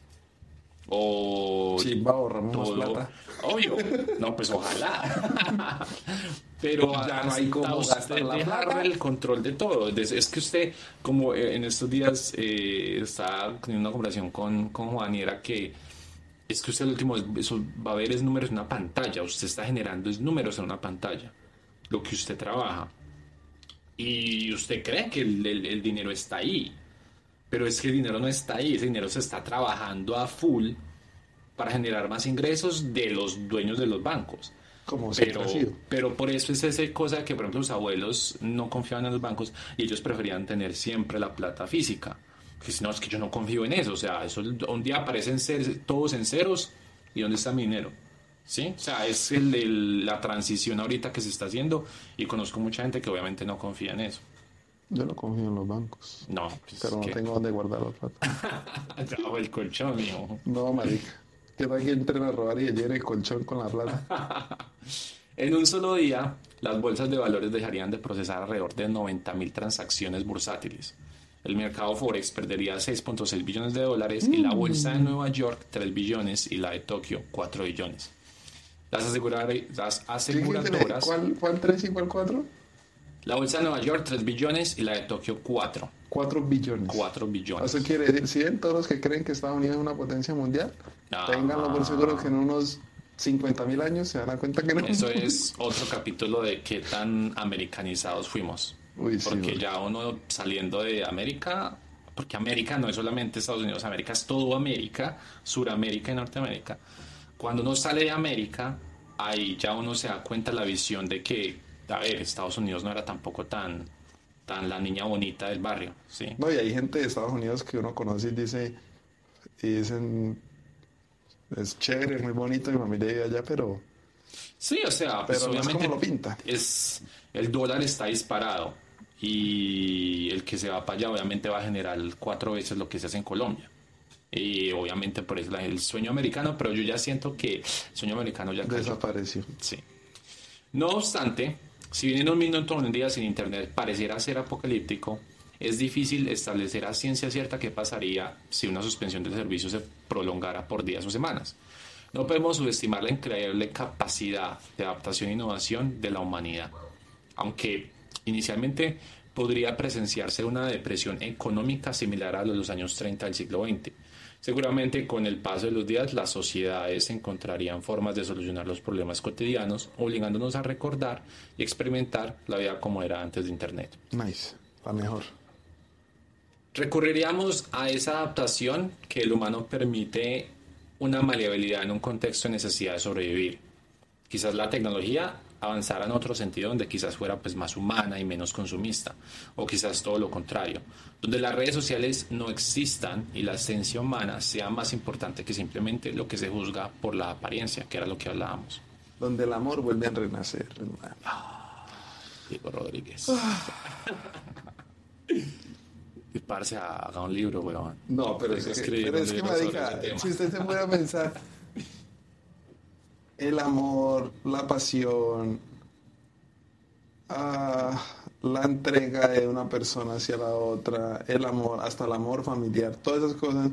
O Chimba, ahorramos más todo- plata. Obvio. No, pues ojalá. Pero Ya no hay cómo gastar la plata. el control de todo. Es es que usted, como eh, en estos días eh, estaba teniendo una conversación con, con Juan y era que es que usted el último eso va a ver es números en una pantalla. Usted está generando es números en una pantalla. Lo que usted trabaja. Y usted cree que el, el- el dinero está ahí. Pero es que el dinero no está ahí. Ese dinero se está trabajando a full para generar más ingresos de los dueños de los bancos. Como Pero, ha sido. pero por eso es esa cosa que, por ejemplo, los abuelos no confiaban en los bancos y ellos preferían tener siempre la plata física. Que si no, es que yo no confío en eso. O sea, eso un día aparecen ser- todos en ceros. ¿Y dónde está mi dinero? ¿Sí? O sea, es el, el- la transición ahorita que se está haciendo. Y conozco mucha gente que obviamente no confía en eso. Yo no confío en los bancos, No, pues pero no que- tengo dónde guardar la plata. Debajo del colchón, mijo. No, marica. Que tal que entren a robar y llenen el colchón con la plata. En un solo día, las bolsas de valores dejarían de procesar alrededor de 90.000 transacciones bursátiles. El mercado Forex perdería 6.6 billones de dólares y la bolsa de Nueva York 3 billones y la de Tokio 4 billones. Las, asegurar- las ¿Qué- qué- aseguradoras, ¿Cuál, ¿Cuál 3 y cuál 4? la bolsa de Nueva York 3 billones y la de Tokio 4, 4 billones. 4 billones. Eso quiere decir, todos los que creen que Estados Unidos es una potencia mundial, Ah. ténganlo por seguro que en unos 50 mil años se dan cuenta que no. Eso es otro capítulo de qué tan americanizados fuimos. Uy, sí, porque ya uno saliendo de América, porque América no es solamente Estados Unidos, América es todo América, Suramérica y Norteamérica. Cuando uno sale de América, ahí ya uno se da cuenta la visión de que, a ver, Estados Unidos no era tampoco tan, tan la niña bonita del barrio, ¿sí? No, y hay gente de Estados Unidos que uno conoce y dice, y dicen, es chévere, es muy bonito, mi familia vive allá, pero Sí, o sea, pues Pero no es obviamente como lo pinta. es el dólar está disparado y el que se va para allá obviamente va a generar cuatro veces lo que se hace en Colombia. Y obviamente por eso el sueño americano, pero yo ya siento que el sueño americano ya cayó. desapareció. Sí. No obstante, si bien en un minuto un día sin internet pareciera ser apocalíptico, es difícil establecer a ciencia cierta qué pasaría si una suspensión del servicio se prolongara por días o semanas. No podemos subestimar la increíble capacidad de adaptación e innovación de la humanidad. Aunque inicialmente podría presenciarse una depresión económica similar a los años 30 del siglo XX. Seguramente con el paso de los días las sociedades encontrarían formas de solucionar los problemas cotidianos, obligándonos a recordar y experimentar la vida como era antes de Internet. Nice, la mejor. Recurriríamos a esa adaptación que el humano permite una maleabilidad en un contexto de necesidad de sobrevivir. Quizás la tecnología avanzara en otro sentido donde quizás fuera pues más humana y menos consumista, o quizás todo lo contrario, donde las redes sociales no existan y la esencia humana sea más importante que simplemente lo que se juzga por la apariencia, que era lo que hablábamos. Donde el amor vuelve a renacer. Diego Rodríguez. y parce, haga un libro, weón. No, pero es que, pero es que marica, si usted se puede pensar, el amor, la pasión, ah, la entrega de una persona hacia la otra, el amor, hasta el amor familiar, todas esas cosas,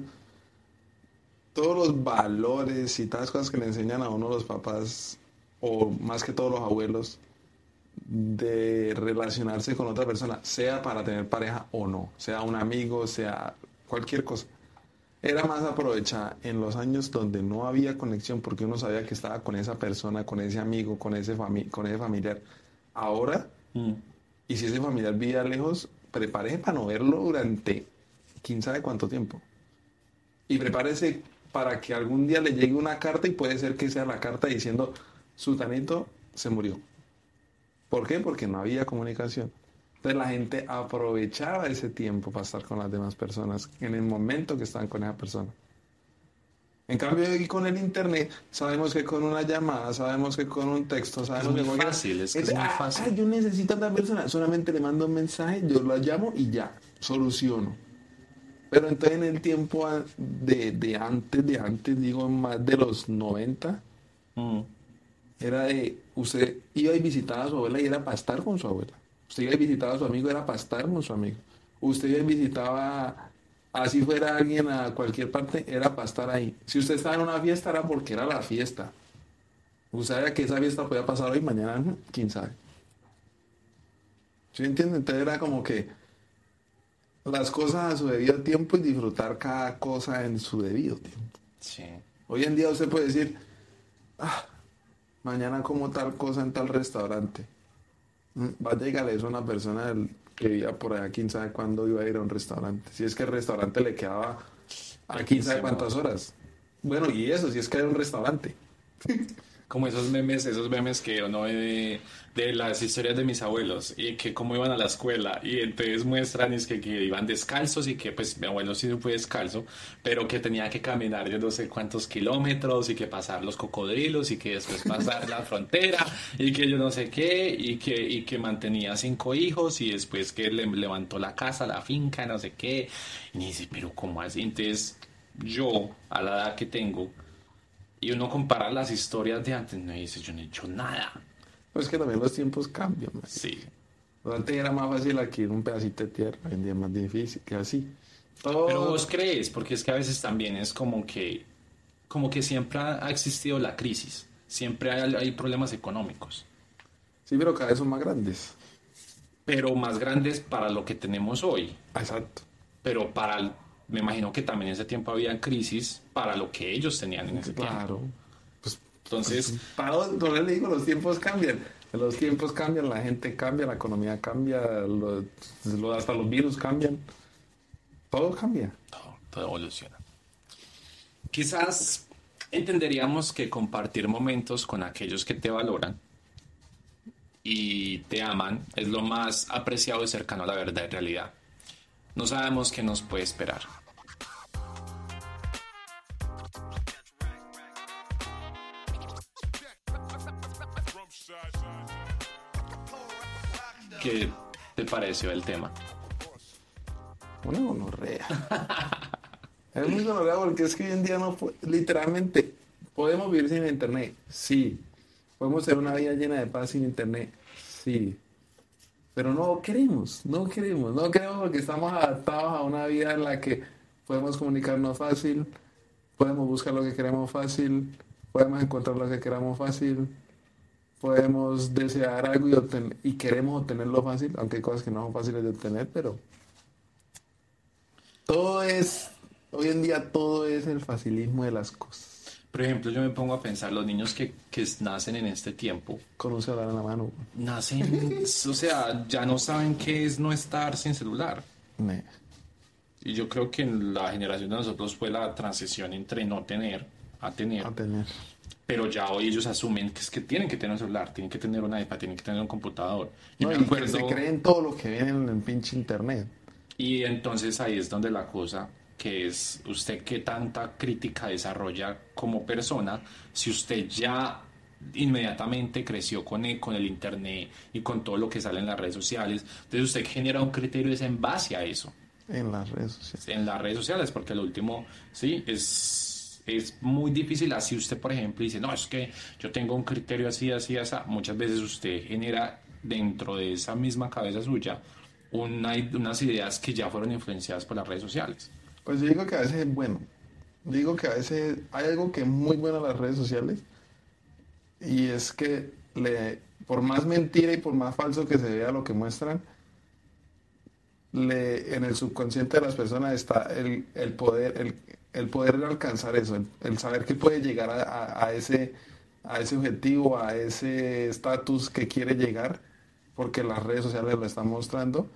todos los valores y todas las cosas que le enseñan a uno los papás, o más que todos los abuelos, de relacionarse con otra persona, sea para tener pareja o no, sea un amigo, sea cualquier cosa. Era más aprovechada en los años donde no había conexión porque uno sabía que estaba con esa persona, con ese amigo, con ese, fami- con ese familiar. Ahora, y si ese familiar vivía lejos, prepárese para no verlo durante quién sabe cuánto tiempo. Y prepárese para que algún día le llegue una carta y puede ser que sea la carta diciendo, Sultanito se murió. ¿Por qué? Porque no había comunicación. Entonces la gente aprovechaba ese tiempo para estar con las demás personas en el momento que estaban con esa persona. En cambio, con el internet, sabemos que con una llamada, sabemos que con un texto, sabemos muy que fácil, es que es muy ah, fácil. ah, yo necesito a otra persona, solamente le mando un mensaje, yo la llamo y ya, soluciono. Pero entonces en el tiempo de, de antes, de antes, digo más de los 90, Mm. era de, usted iba y visitaba a su abuela y era para estar con su abuela. Usted iba y visitaba a su amigo, era para estar con su amigo. Usted iba y visitaba, así fuera alguien a cualquier parte, era para estar ahí. Si usted estaba en una fiesta, era porque era la fiesta. Usted sabía que esa fiesta podía pasar hoy, mañana, quién sabe. ¿Sí entiende? Entonces era como que las cosas a su debido tiempo y disfrutar cada cosa en su debido tiempo. Sí. Hoy en día usted puede decir, ah, mañana como tal cosa en tal restaurante. Vaya eso a una persona que vivía por allá, quién sabe cuándo iba a ir a un restaurante. Si es que el restaurante le quedaba a quién sabe cuántas horas. Bueno, y eso, si es que era un restaurante. Como esos memes, esos memes que uno ve de, de las historias de mis abuelos y que cómo iban a la escuela y entonces muestran es que, que iban descalzos y que pues mi abuelo sí fue descalzo, pero que tenía que caminar yo no sé cuántos kilómetros y que pasar los cocodrilos y que después pasar la frontera y que yo no sé qué y que, y que mantenía cinco hijos y después que le levantó la casa, la finca, no sé qué. Y dice, pero ¿cómo así? Entonces yo, a la edad que tengo, y uno compara las historias de antes, no dice, yo no he hecho nada. Pues que también los tiempos cambian. man. Sí. Antes era más fácil adquirir un pedacito de tierra, hoy en día es más difícil, que así. Todo- Pero vos crees, porque es que a veces también es como que, como que siempre ha existido la crisis, siempre hay, hay problemas económicos, Sí, pero cada vez son más grandes. pero más grandes para lo que tenemos hoy. Exacto. Pero para, el- me imagino que también en ese tiempo había crisis para lo que ellos tenían en ese tiempo. Claro. Pues, Entonces, para no le digo, los tiempos cambian. Los tiempos cambian, la gente cambia, la economía cambia, lo- lo- hasta los virus cambian. Todo cambia. todo, todo evoluciona. Quizás entenderíamos que compartir momentos con aquellos que te valoran y te aman es lo más apreciado y cercano a la verdad y realidad. No sabemos qué nos puede esperar. ¿Qué te pareció el tema? Una gonorrea. es muy gonorrea porque es que hoy en día no, literalmente, podemos vivir sin internet, sí. Podemos tener una vida llena de paz sin internet, sí. Pero no queremos, no queremos, no queremos porque estamos adaptados a una vida en la que podemos comunicarnos fácil, podemos buscar lo que queremos fácil, podemos encontrar lo que queramos fácil, podemos desear algo y, obten- y queremos obtenerlo fácil, aunque hay cosas que no son fáciles de obtener, pero todo es, hoy en día todo es el facilismo de las cosas. Por ejemplo, yo me pongo a pensar, los niños que, que nacen en este tiempo, Con un celular en la mano. nacen, o sea, ya no saben qué es no estar sin celular. Me- Y yo creo que en la generación de nosotros fue la transición entre no tener a tener. A tener. Pero ya hoy ellos asumen que es que tienen que tener un celular, tienen que tener un iPad, tienen que tener un computador. No, me y que acuerdo, se creen todo lo que viene en el pinche internet. y entonces ahí es donde la cosa, que es usted qué tanta crítica desarrolla como persona, si usted ya inmediatamente creció con el, con el internet y con todo lo que sale en las redes sociales, entonces usted genera un criterio es en base a eso. En las redes sociales. en las redes sociales, porque lo último, sí, es, es muy difícil. Así usted, por ejemplo, dice, no, es que yo tengo un criterio así, así, así. Muchas veces usted genera dentro de esa misma cabeza suya una, unas ideas que ya fueron influenciadas por las redes sociales. Pues yo digo que a veces es bueno. Digo que a veces hay algo que es muy bueno en las redes sociales y es que le, por más mentira y por más falso que se vea lo que muestran, le, en el subconsciente de las personas está el, el poder, el, el poder alcanzar eso, el, saber que puede llegar a, a- a ese, a ese objetivo, a ese estatus que quiere llegar, porque las redes sociales lo están mostrando.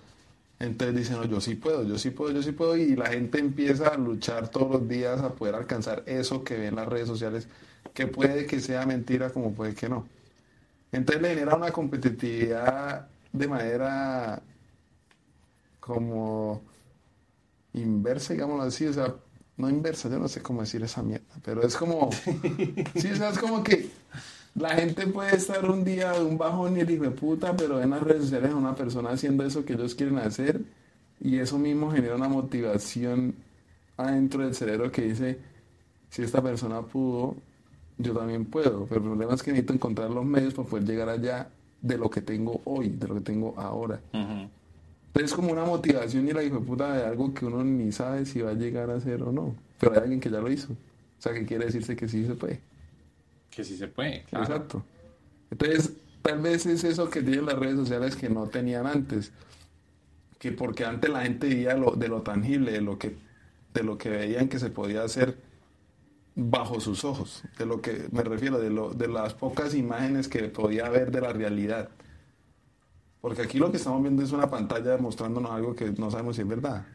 Entonces dicen, no, yo sí puedo, yo sí puedo, yo sí puedo, y la gente empieza a luchar todos los días a poder alcanzar eso que ve en las redes sociales, que puede que sea mentira como puede que no. Entonces le genera una competitividad de manera como inversa, digámoslo así, o sea, no inversa, yo no sé cómo decir esa mierda, pero es como, sí, o sea, es como que la gente puede estar un día de un bajón y el hijo de puta, pero en las redes sociales a una persona haciendo eso que ellos quieren hacer y eso mismo genera una motivación adentro del cerebro que dice, si esta persona pudo, yo también puedo, pero el problema es que necesito encontrar los medios para poder llegar allá de lo que tengo hoy, de lo que tengo ahora. Entonces es como una motivación y la hijo de puta de algo que uno ni sabe si va a llegar a hacer o no, pero hay alguien que ya lo hizo. O sea, que quiere decirse que sí se puede. Que sí se puede, claro. Exacto. Entonces, tal vez es eso que tienen las redes sociales que no tenían antes. Que porque antes la gente veía lo, de lo tangible, de lo que, de lo que veían que se podía hacer bajo sus ojos. De lo que me refiero, de, lo, de las pocas imágenes que podía ver de la realidad. Porque aquí lo que estamos viendo es una pantalla mostrándonos algo que no sabemos si es verdad.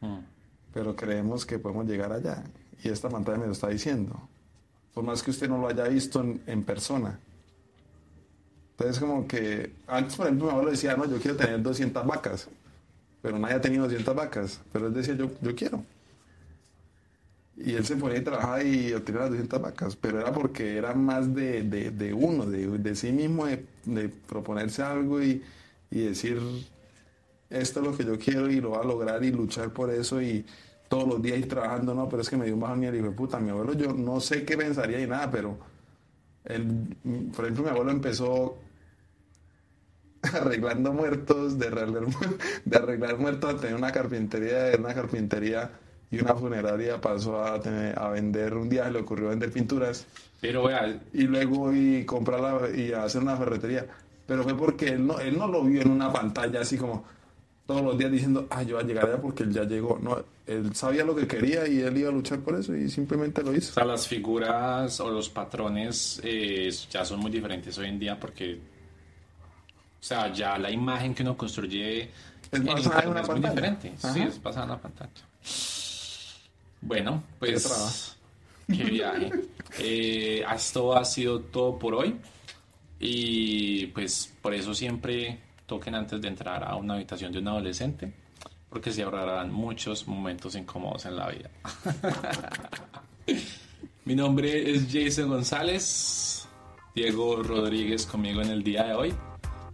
Mm. Pero creemos que podemos llegar allá. Y esta pantalla me lo está diciendo. Por más que usted no lo haya visto en, persona. Entonces como que antes, por ejemplo, mi abuelo decía, no, yo quiero tener 200 vacas, pero nadie ha tenido 200 vacas, pero él decía, yo, yo quiero. Y él se ponía a trabajar y obtenía las 200 vacas, pero era porque era más de, de, de uno, de, de, sí mismo, de, proponerse algo y, y, decir, esto es lo que yo quiero y lo voy a lograr y luchar por eso y todos los días ir trabajando, no, pero es que me dio un bajón y hijo de puta, mi abuelo, yo no sé qué pensaría y nada, pero él, por ejemplo, mi abuelo empezó arreglando muertos, de arreglar, de arreglar muertos a tener una carpintería, de una carpintería y una funeraria pasó a, tener, a vender, un día le ocurrió vender pinturas. Pero vea, y luego y comprarla y hacer una ferretería. Pero fue porque él no, él no lo vio en una pantalla así como todos los días diciendo, ah, yo voy a llegar allá porque él ya llegó. No, él sabía lo que quería y él iba a luchar por eso y simplemente lo hizo. O sea, las figuras o los patrones eh, ya son muy diferentes hoy en día porque, o sea, ya la imagen que uno construye es, basada en una es muy diferente. Ajá. Sí, es basada en la pantalla. Bueno, pues qué viaje. eh, esto ha sido todo por hoy. Y pues por eso siempre toquen antes de entrar a una habitación de un adolescente, porque se ahorrarán muchos momentos incómodos en la vida. Mi nombre es Jason González, Diego Rodríguez conmigo en el día de hoy.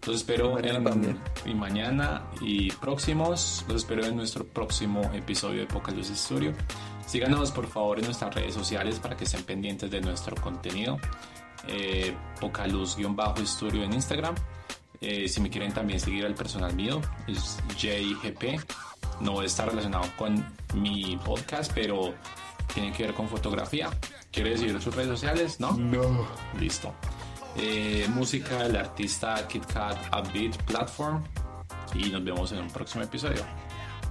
Los espero Mañana en, y mañana y próximos. Los espero en nuestro próximo episodio de Poca Luz Studio. Síganos por favor en nuestras redes sociales para que estén pendientes de nuestro contenido. Eh, Poca Luz-Studio en Instagram. Eh, si me quieren también seguir al personal mío, es JGP. No está relacionado con mi podcast, pero tiene que ver con fotografía. ¿Quiere decir sus redes sociales? ¿No? No. Listo. Eh, música del artista KitKat Upbeat Platform. Y nos vemos en un próximo episodio.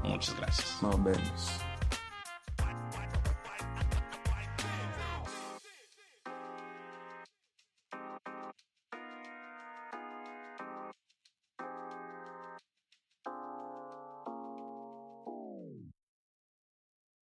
Muchas gracias. Nos vemos.